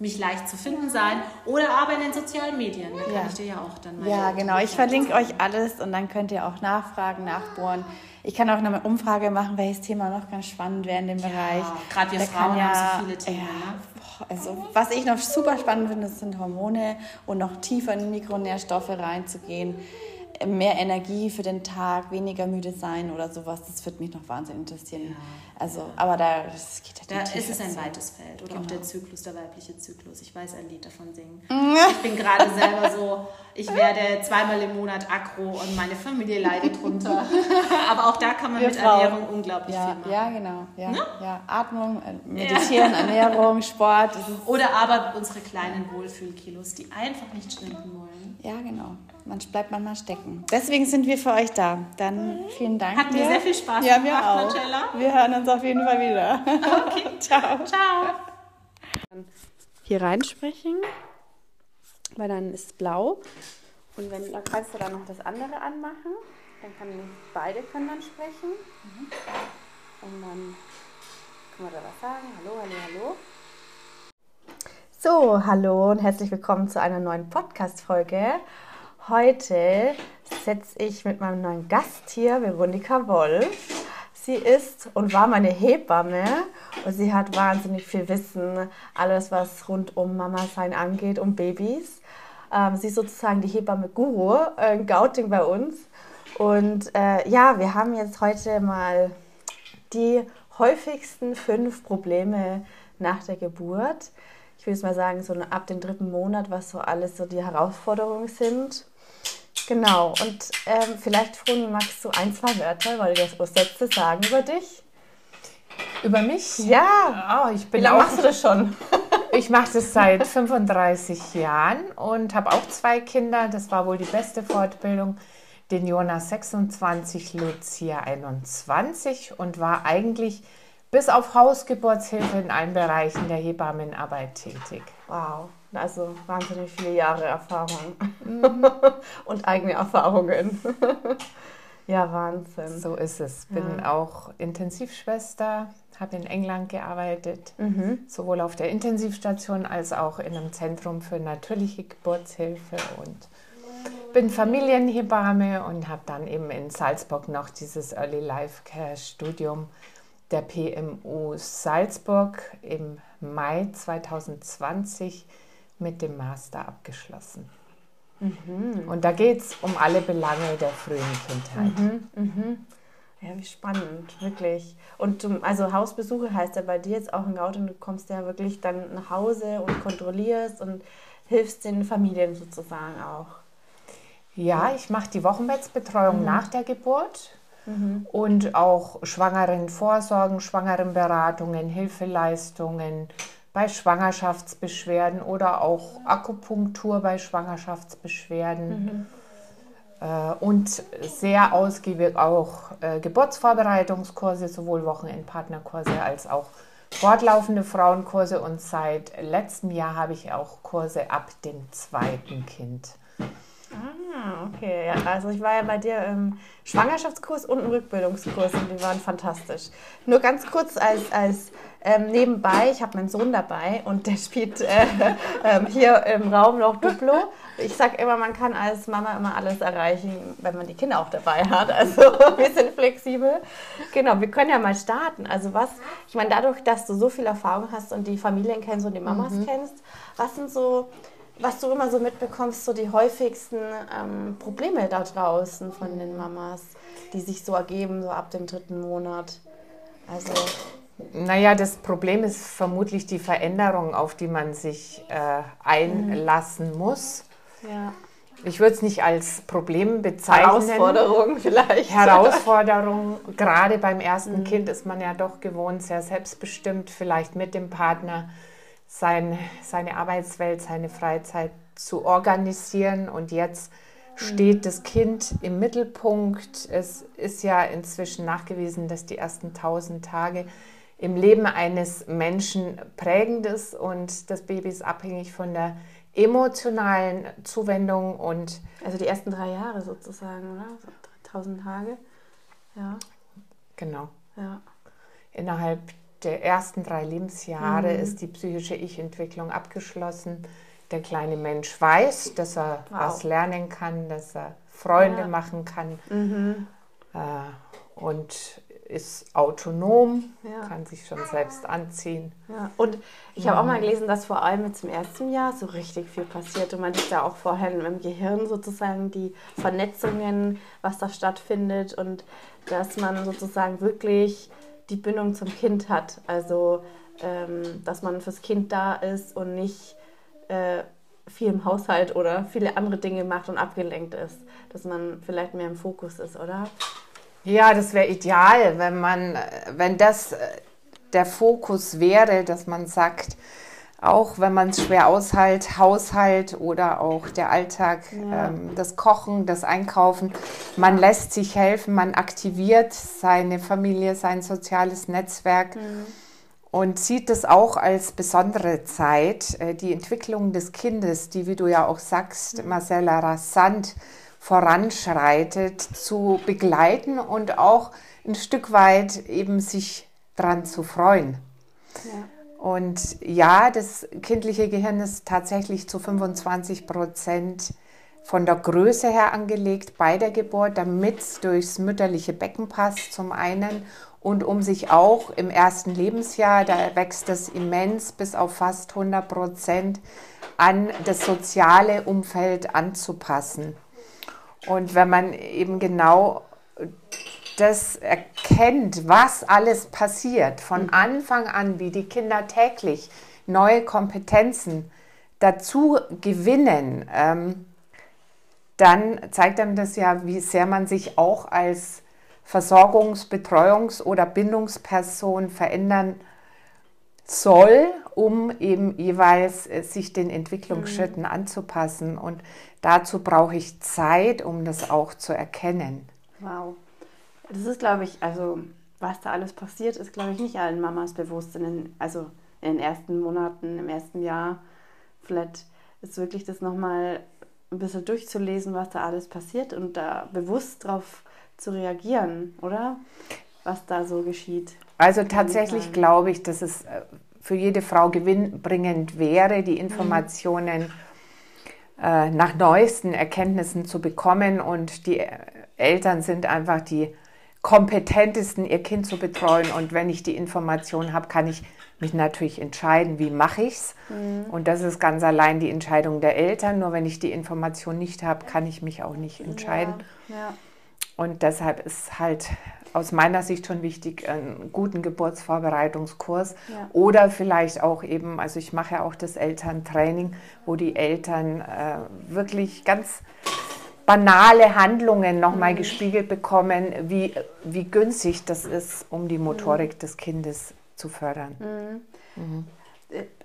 mich leicht zu finden sein oder aber in den sozialen Medien. Da kann ich dir ja auch dann mal. Ja, genau. Ich verlinke euch alles und dann könnt ihr auch nachfragen, nachbohren. Ich kann auch eine Umfrage machen, welches Thema noch ganz spannend wäre in dem Bereich. Gerade wir da Frauen ja, haben so viele Themen. Ja, ne? also was ich noch super spannend finde, sind Hormone und noch tiefer in Mikronährstoffe reinzugehen mehr Energie für den Tag, weniger müde sein oder sowas, das würde mich noch wahnsinnig interessieren. Ja. Also, aber da das geht ja Da ist es ein weites Feld. Oder genau. auch der Zyklus, der weibliche Zyklus. Ich weiß ein Lied davon singen. ich bin gerade selber so, ich werde zweimal im Monat aggro und meine Familie leidet drunter. aber auch da kann man Wir mit Frauen. Ernährung unglaublich ja, viel machen. Ja, genau. Ja, ne? ja. Atmung, äh, Meditieren, Ernährung, Sport. Oder aber unsere kleinen Wohlfühlkilos, die einfach nicht schwinden wollen. Ja, genau man bleibt manchmal stecken. Deswegen sind wir für euch da. Dann vielen Dank. Hat mir sehr viel Spaß ja, gemacht, auch. Marcella. Wir hören uns auf jeden Fall wieder. Okay, ciao. Ciao. Hier reinsprechen, weil dann ist es blau. Und wenn, dann kannst du dann noch das andere anmachen. Dann können beide können dann sprechen. Mhm. Und dann können wir da was sagen. Hallo, hallo, hallo. So, hallo und herzlich willkommen zu einer neuen Podcast-Folge. Heute setze ich mit meinem neuen Gast hier, Veronika Wolf. Sie ist und war meine Hebamme und sie hat wahnsinnig viel Wissen, alles was rund um Mama sein angeht, um Babys. Ähm, sie ist sozusagen die Hebamme-Guru, äh, Gauting bei uns. Und äh, ja, wir haben jetzt heute mal die häufigsten fünf Probleme nach der Geburt. Ich würde mal sagen, so ab dem dritten Monat, was so alles so die Herausforderungen sind. Genau, und ähm, vielleicht, Froni, magst du ein, zwei Wörter, weil du das Sätze sagen über dich? Über mich? Ja. Oh, ich bin Wie lange machst du das schon? ich mache das seit 35 Jahren und habe auch zwei Kinder. Das war wohl die beste Fortbildung. Den Jonas 26, Lucia 21 und war eigentlich bis auf Hausgeburtshilfe in allen Bereichen der Hebammenarbeit tätig. Wow. Also wahnsinnig viele Jahre Erfahrung mhm. und eigene Erfahrungen. ja, Wahnsinn. So ist es. Bin ja. auch Intensivschwester, habe in England gearbeitet, mhm. sowohl auf der Intensivstation als auch in einem Zentrum für natürliche Geburtshilfe und bin Familienhebamme und habe dann eben in Salzburg noch dieses Early Life Care Studium der PMU Salzburg im Mai 2020 mit dem Master abgeschlossen. Mhm. Und da geht es um alle Belange der frühen Kindheit. Mhm, mhm. Ja, wie spannend, wirklich. Und also Hausbesuche heißt ja bei dir jetzt auch in Gauten, du kommst ja wirklich dann nach Hause und kontrollierst und hilfst den Familien sozusagen auch. Ja, ich mache die Wochenbettsbetreuung mhm. nach der Geburt mhm. und auch schwangeren Vorsorgen, schwangeren Beratungen, Hilfeleistungen, bei Schwangerschaftsbeschwerden oder auch Akupunktur bei Schwangerschaftsbeschwerden. Mhm. Äh, und sehr ausgiebig auch äh, Geburtsvorbereitungskurse, sowohl Wochenendpartnerkurse als auch fortlaufende Frauenkurse. Und seit letztem Jahr habe ich auch Kurse ab dem zweiten Kind. Ah, okay. Ja, also ich war ja bei dir im Schwangerschaftskurs und im Rückbildungskurs und die waren fantastisch. Nur ganz kurz als, als ähm, nebenbei, ich habe meinen Sohn dabei und der spielt äh, äh, hier im Raum noch Duplo. Ich sage immer, man kann als Mama immer alles erreichen, wenn man die Kinder auch dabei hat. Also wir sind flexibel. Genau, wir können ja mal starten. Also was, ich meine, dadurch, dass du so viel Erfahrung hast und die Familien kennst und die Mamas mhm. kennst, was sind so was du immer so mitbekommst, so die häufigsten ähm, Probleme da draußen von den Mamas, die sich so ergeben, so ab dem dritten Monat? Also. Naja, das Problem ist vermutlich die Veränderung, auf die man sich äh, einlassen mhm. muss. Ja. Ich würde es nicht als Problem bezeichnen. Herausforderung vielleicht. Herausforderung. Gerade beim ersten mhm. Kind ist man ja doch gewohnt, sehr selbstbestimmt, vielleicht mit dem Partner sein, seine Arbeitswelt, seine Freizeit zu organisieren. Und jetzt steht das Kind im Mittelpunkt. Es ist ja inzwischen nachgewiesen, dass die ersten 1000 Tage im Leben eines Menschen prägend ist und das Baby ist abhängig von der emotionalen Zuwendung und also die ersten drei Jahre sozusagen, oder? 1000 Tage. Ja. Genau. Ja. Innerhalb der ersten drei Lebensjahre mhm. ist die psychische Ich-Entwicklung abgeschlossen. Der kleine Mensch weiß, dass er wow. was lernen kann, dass er Freunde ja. machen kann mhm. äh, und ist autonom, ja. kann sich schon selbst anziehen. Ja. Und ich habe auch mal gelesen, dass vor allem jetzt im ersten Jahr so richtig viel passiert und man sieht da auch vorher im Gehirn sozusagen die Vernetzungen, was da stattfindet und dass man sozusagen wirklich die Bindung zum Kind hat. Also, ähm, dass man fürs Kind da ist und nicht äh, viel im Haushalt oder viele andere Dinge macht und abgelenkt ist. Dass man vielleicht mehr im Fokus ist, oder? Ja, das wäre ideal, wenn man, wenn das äh, der Fokus wäre, dass man sagt, auch wenn man es schwer aushält, Haushalt oder auch der Alltag, ja. ähm, das Kochen, das Einkaufen, man lässt sich helfen, man aktiviert seine Familie, sein soziales Netzwerk mhm. und sieht es auch als besondere Zeit, äh, die Entwicklung des Kindes, die, wie du ja auch sagst, mhm. Marcella, rasant voranschreitet, zu begleiten und auch ein Stück weit eben sich dran zu freuen. Ja. Und ja, das kindliche Gehirn ist tatsächlich zu 25 Prozent von der Größe her angelegt bei der Geburt, damit es durchs mütterliche Becken passt zum einen und um sich auch im ersten Lebensjahr, da wächst es immens bis auf fast 100 Prozent an das soziale Umfeld anzupassen. Und wenn man eben genau das erkennt, was alles passiert, von mhm. Anfang an, wie die Kinder täglich neue Kompetenzen dazu gewinnen, ähm, dann zeigt einem das ja, wie sehr man sich auch als Versorgungs-, Betreuungs- oder Bindungsperson verändern soll, um eben jeweils äh, sich den Entwicklungsschritten mhm. anzupassen. Und dazu brauche ich Zeit, um das auch zu erkennen. Wow. Das ist, glaube ich, also was da alles passiert, ist, glaube ich, nicht allen Mamas bewusst. In den, also in den ersten Monaten, im ersten Jahr. Vielleicht ist wirklich das nochmal ein bisschen durchzulesen, was da alles passiert und da bewusst drauf zu reagieren, oder? Was da so geschieht. Also tatsächlich glaube ich, dass es äh, für jede Frau gewinnbringend wäre, die Informationen mhm. äh, nach neuesten Erkenntnissen zu bekommen. Und die Eltern sind einfach die kompetentesten, ihr Kind zu betreuen. Und wenn ich die Information habe, kann ich mich natürlich entscheiden, wie mache ich es. Mhm. Und das ist ganz allein die Entscheidung der Eltern. Nur wenn ich die Information nicht habe, kann ich mich auch nicht entscheiden. Ja, ja. Und deshalb ist halt aus meiner Sicht schon wichtig, einen guten Geburtsvorbereitungskurs ja. oder vielleicht auch eben, also ich mache ja auch das Elterntraining, wo die Eltern äh, wirklich ganz banale Handlungen nochmal mhm. gespiegelt bekommen, wie, wie günstig das ist, um die Motorik mhm. des Kindes zu fördern. Mhm. mhm.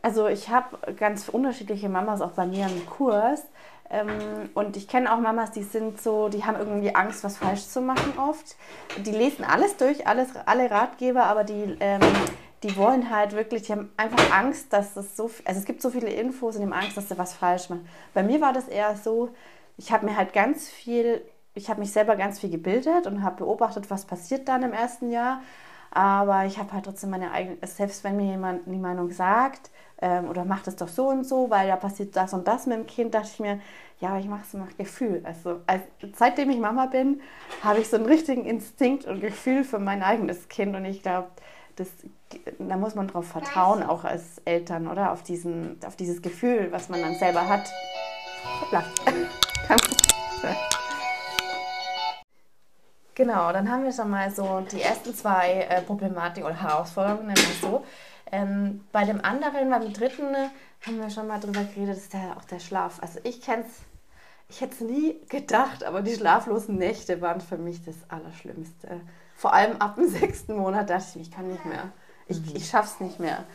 Also ich habe ganz unterschiedliche Mamas auch bei mir im Kurs. Ähm, und ich kenne auch Mamas, die sind so, die haben irgendwie Angst, was falsch zu machen oft. Die lesen alles durch, alles, alle Ratgeber, aber die, ähm, die wollen halt wirklich, die haben einfach Angst, dass es so, also es gibt so viele Infos und die haben Angst, dass sie was falsch machen. Bei mir war das eher so, ich habe mir halt ganz viel, ich habe mich selber ganz viel gebildet und habe beobachtet, was passiert dann im ersten Jahr. Aber ich habe halt trotzdem meine eigene, selbst wenn mir jemand die Meinung sagt, ähm, oder macht es doch so und so, weil da passiert das und das mit dem Kind, dachte ich mir, ja, ich mache es nach Gefühl. Also als, seitdem ich Mama bin, habe ich so einen richtigen Instinkt und Gefühl für mein eigenes Kind und ich glaube, da muss man drauf vertrauen, auch als Eltern, oder? Auf, diesen, auf dieses Gefühl, was man dann selber hat. Hoppla. Genau, dann haben wir schon mal so die ersten zwei äh, Problematiken oder Herausforderungen, nennen wir es so. Ähm, bei dem anderen, beim dritten, haben wir schon mal drüber geredet, ist der, auch der Schlaf. Also ich kenne es, ich hätte es nie gedacht, aber die schlaflosen Nächte waren für mich das Allerschlimmste. Vor allem ab dem sechsten Monat dachte ich, ich kann nicht mehr. Ich, mhm. ich schaff's nicht mehr.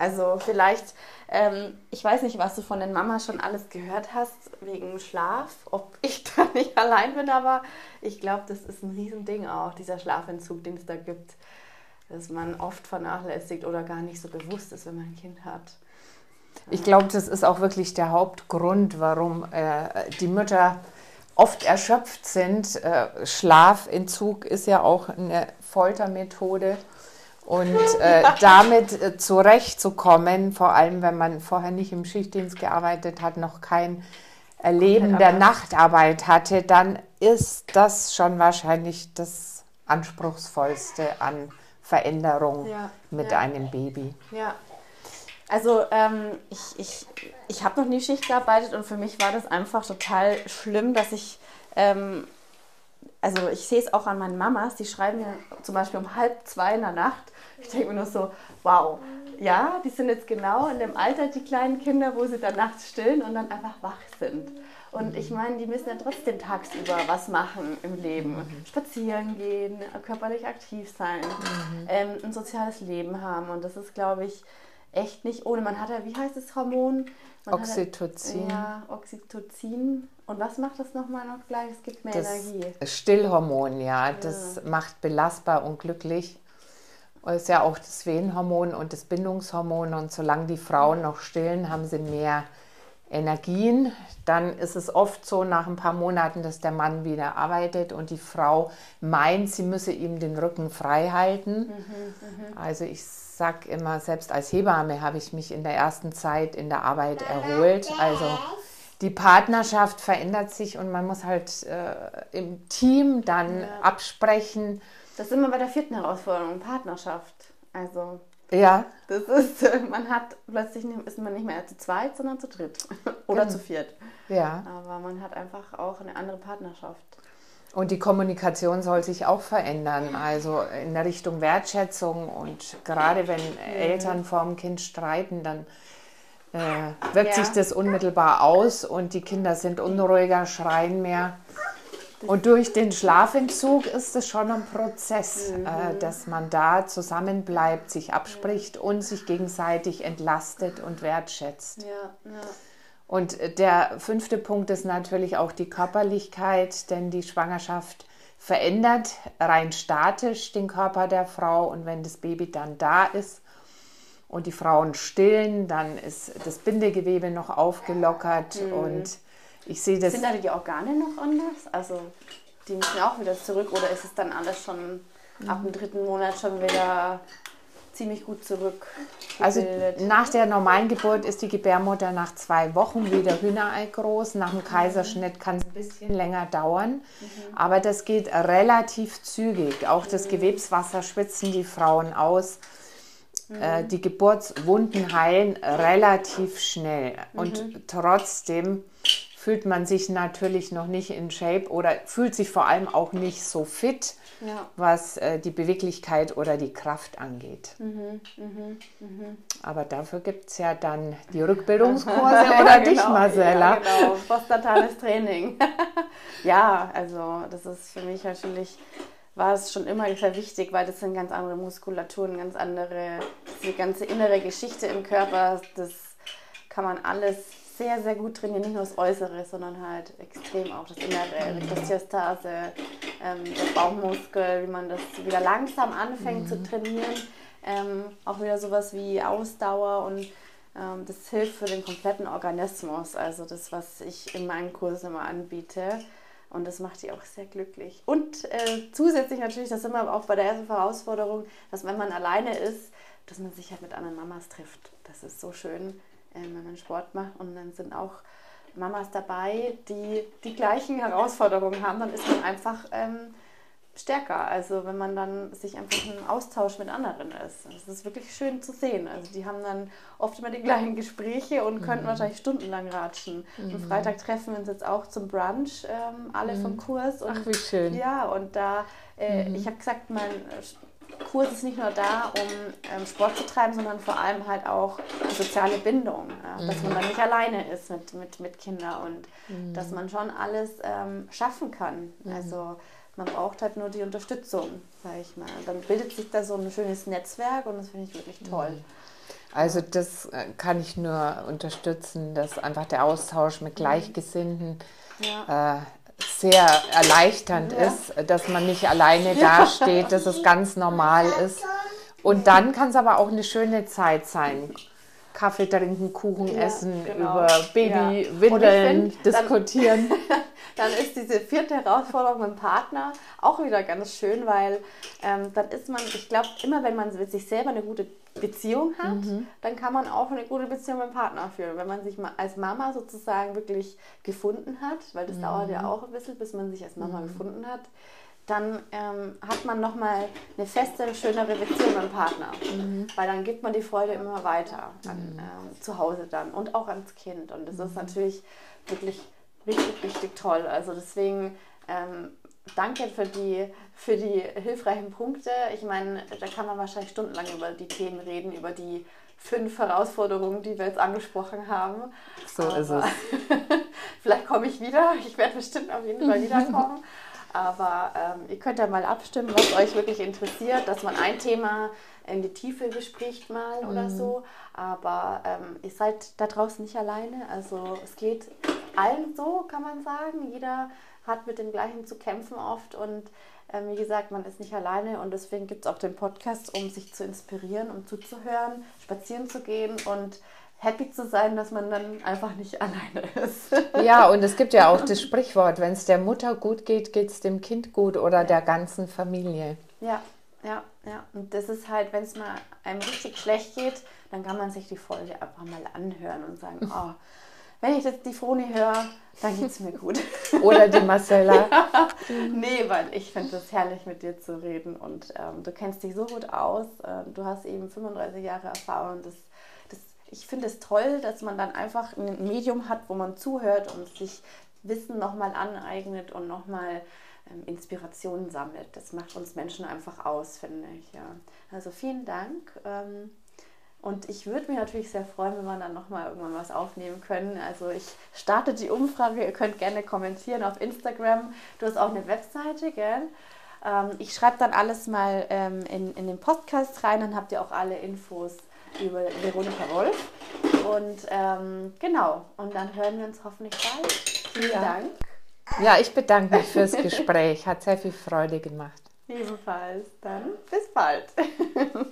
Also vielleicht, ähm, ich weiß nicht, was du von den Mamas schon alles gehört hast wegen Schlaf, ob ich da nicht allein bin, aber ich glaube, das ist ein Riesending auch, dieser Schlafentzug, den es da gibt, dass man oft vernachlässigt oder gar nicht so bewusst ist, wenn man ein Kind hat. Ich glaube, das ist auch wirklich der Hauptgrund, warum äh, die Mütter oft erschöpft sind. Äh, Schlafentzug ist ja auch eine Foltermethode. Und äh, damit äh, zurechtzukommen, vor allem wenn man vorher nicht im Schichtdienst gearbeitet hat, noch kein Erleben der Nachtarbeit hatte, dann ist das schon wahrscheinlich das Anspruchsvollste an Veränderung ja, mit ja. einem Baby. Ja. Also ähm, ich, ich, ich habe noch nie Schicht gearbeitet und für mich war das einfach total schlimm, dass ich, ähm, also ich sehe es auch an meinen Mamas, die schreiben mir zum Beispiel um halb zwei in der Nacht. Ich denke mir nur so, wow, ja, die sind jetzt genau in dem Alter, die kleinen Kinder, wo sie dann nachts stillen und dann einfach wach sind. Und ich meine, die müssen ja trotzdem tagsüber was machen im Leben. Mhm. Spazieren gehen, körperlich aktiv sein, mhm. ähm, ein soziales Leben haben. Und das ist, glaube ich, echt nicht ohne. Man hat ja, wie heißt das Hormon? Man Oxytocin. Hat, ja, Oxytocin. Und was macht das nochmal noch gleich? Es gibt mehr das Energie. Stillhormon, ja. Das ja. macht belastbar und glücklich. Ist ja auch das Wehenhormon und das Bindungshormon. Und solange die Frauen noch stillen, haben sie mehr Energien. Dann ist es oft so nach ein paar Monaten, dass der Mann wieder arbeitet und die Frau meint, sie müsse ihm den Rücken frei halten. Mhm, mh. Also ich sage immer, selbst als Hebamme habe ich mich in der ersten Zeit in der Arbeit erholt. Also die Partnerschaft verändert sich und man muss halt äh, im Team dann ja. absprechen. Das ist immer bei der vierten Herausforderung, Partnerschaft. Also ja. Das ist, man hat plötzlich ist man nicht mehr zu zweit, sondern zu dritt oder genau. zu viert. Ja. Aber man hat einfach auch eine andere Partnerschaft. Und die Kommunikation soll sich auch verändern, also in der Richtung Wertschätzung. Und gerade wenn Eltern vor dem Kind streiten, dann äh, wirkt ja. sich das unmittelbar aus und die Kinder sind unruhiger, schreien mehr. Und durch den Schlafentzug ist es schon ein Prozess, mhm. äh, dass man da zusammenbleibt, sich abspricht und sich gegenseitig entlastet und wertschätzt. Ja, ja. Und der fünfte Punkt ist natürlich auch die Körperlichkeit, denn die Schwangerschaft verändert rein statisch den Körper der Frau und wenn das Baby dann da ist und die Frauen stillen, dann ist das Bindegewebe noch aufgelockert mhm. und ich sehe das. Sind da die Organe noch anders? Also die müssen ja auch wieder zurück oder ist es dann alles schon mhm. ab dem dritten Monat schon wieder ziemlich gut zurück? Also nach der normalen Geburt ist die Gebärmutter nach zwei Wochen wieder Hühnerei groß. Nach dem Kaiserschnitt kann es ein bisschen länger dauern, mhm. aber das geht relativ zügig. Auch das mhm. Gewebswasser schwitzen die Frauen aus. Äh, mhm. Die Geburtswunden heilen relativ schnell und mhm. trotzdem fühlt man sich natürlich noch nicht in Shape oder fühlt sich vor allem auch nicht so fit, ja. was äh, die Beweglichkeit oder die Kraft angeht. Mhm, mh, mh. Aber dafür gibt es ja dann die Rückbildungskurse oder ja, dich, genau, Marcella. Ja, genau, postnatales Training. ja, also das ist für mich natürlich war es schon immer sehr wichtig, weil das sind ganz andere Muskulaturen, ganz andere, die ganze innere Geschichte im Körper, das kann man alles sehr, sehr gut trainieren, nicht nur das Äußere, sondern halt extrem auch das Innere, Rektostiastase, ähm, der Bauchmuskel, wie man das wieder langsam anfängt mhm. zu trainieren. Ähm, auch wieder sowas wie Ausdauer und ähm, das hilft für den kompletten Organismus. Also das, was ich in meinen Kursen immer anbiete. Und das macht die auch sehr glücklich. Und äh, zusätzlich natürlich, das immer auch bei der ersten Herausforderung, dass wenn man alleine ist, dass man sich halt mit anderen Mamas trifft. Das ist so schön wenn man Sport macht. Und dann sind auch Mamas dabei, die die gleichen Herausforderungen haben. Dann ist man einfach ähm, stärker. Also wenn man dann sich einfach im Austausch mit anderen ist. Das ist wirklich schön zu sehen. Also die haben dann oft immer die gleichen Gespräche und könnten mhm. wahrscheinlich stundenlang ratschen. Mhm. Am Freitag treffen wir uns jetzt auch zum Brunch, ähm, alle mhm. vom Kurs. Und, Ach, wie schön. Ja, und da, äh, mhm. ich habe gesagt, mein Kurs ist nicht nur da, um ähm, Sport zu treiben, sondern vor allem halt auch soziale Bindung. Ja? Dass man dann nicht alleine ist mit, mit, mit Kindern und mhm. dass man schon alles ähm, schaffen kann. Mhm. Also man braucht halt nur die Unterstützung, sage ich mal. Dann bildet sich da so ein schönes Netzwerk und das finde ich wirklich toll. Mhm. Also das äh, kann ich nur unterstützen, dass einfach der Austausch mit Gleichgesinnten ja. äh, sehr erleichternd ja. ist, dass man nicht alleine dasteht, dass es ganz normal ist. Und dann kann es aber auch eine schöne Zeit sein. Kaffee trinken, Kuchen ja, essen, genau. über Babywindeln ja. diskutieren. Dann, dann, ist diese vierte Herausforderung mit dem Partner auch wieder ganz schön, weil ähm, dann ist man, ich glaube, immer wenn man sich selber eine gute Beziehung hat, mhm. dann kann man auch eine gute Beziehung mit dem Partner führen. Wenn man sich als Mama sozusagen wirklich gefunden hat, weil das mhm. dauert ja auch ein bisschen, bis man sich als Mama mhm. gefunden hat, dann ähm, hat man nochmal eine feste, schönere Beziehung mit dem Partner. Mhm. Weil dann gibt man die Freude immer weiter an, äh, zu Hause dann und auch ans Kind. Und das ist mhm. natürlich wirklich richtig, richtig toll. Also deswegen ähm, danke für die, für die hilfreichen Punkte. Ich meine, da kann man wahrscheinlich stundenlang über die Themen reden, über die fünf Herausforderungen, die wir jetzt angesprochen haben. So Aber ist es. vielleicht komme ich wieder. Ich werde bestimmt auf jeden Fall wiederkommen. Aber ähm, ihr könnt ja mal abstimmen, was euch wirklich interessiert, dass man ein Thema in die Tiefe bespricht mal oder mhm. so. Aber ähm, ihr seid da draußen nicht alleine. Also es geht allen so, kann man sagen. Jeder hat mit dem Gleichen zu kämpfen oft und ähm, wie gesagt, man ist nicht alleine und deswegen gibt es auch den Podcast, um sich zu inspirieren, um zuzuhören, spazieren zu gehen und happy zu sein, dass man dann einfach nicht alleine ist. Ja, und es gibt ja auch das Sprichwort, wenn es der Mutter gut geht, geht es dem Kind gut oder ja. der ganzen Familie. Ja, ja, ja. Und das ist halt, wenn es mal einem richtig schlecht geht, dann kann man sich die Folge einfach mal anhören und sagen, oh, wenn ich jetzt die Froni höre, dann geht es mir gut. Oder die Marcella. ja. Nee, weil ich finde es herrlich, mit dir zu reden und ähm, du kennst dich so gut aus. Ähm, du hast eben 35 Jahre Erfahrung. Das ich finde es toll, dass man dann einfach ein Medium hat, wo man zuhört und sich Wissen nochmal aneignet und nochmal ähm, Inspirationen sammelt. Das macht uns Menschen einfach aus, finde ich. Ja. Also vielen Dank. Ähm, und ich würde mich natürlich sehr freuen, wenn wir dann nochmal irgendwann was aufnehmen können. Also ich starte die Umfrage, ihr könnt gerne kommentieren auf Instagram. Du hast auch eine Webseite, gell? Ähm, ich schreibe dann alles mal ähm, in, in den Podcast rein, dann habt ihr auch alle Infos über Veronika Wolf. Und ähm, genau, und dann hören wir uns hoffentlich bald. Vielen ja. Dank. Ja, ich bedanke mich fürs Gespräch. Hat sehr viel Freude gemacht. Ebenfalls. Dann bis bald.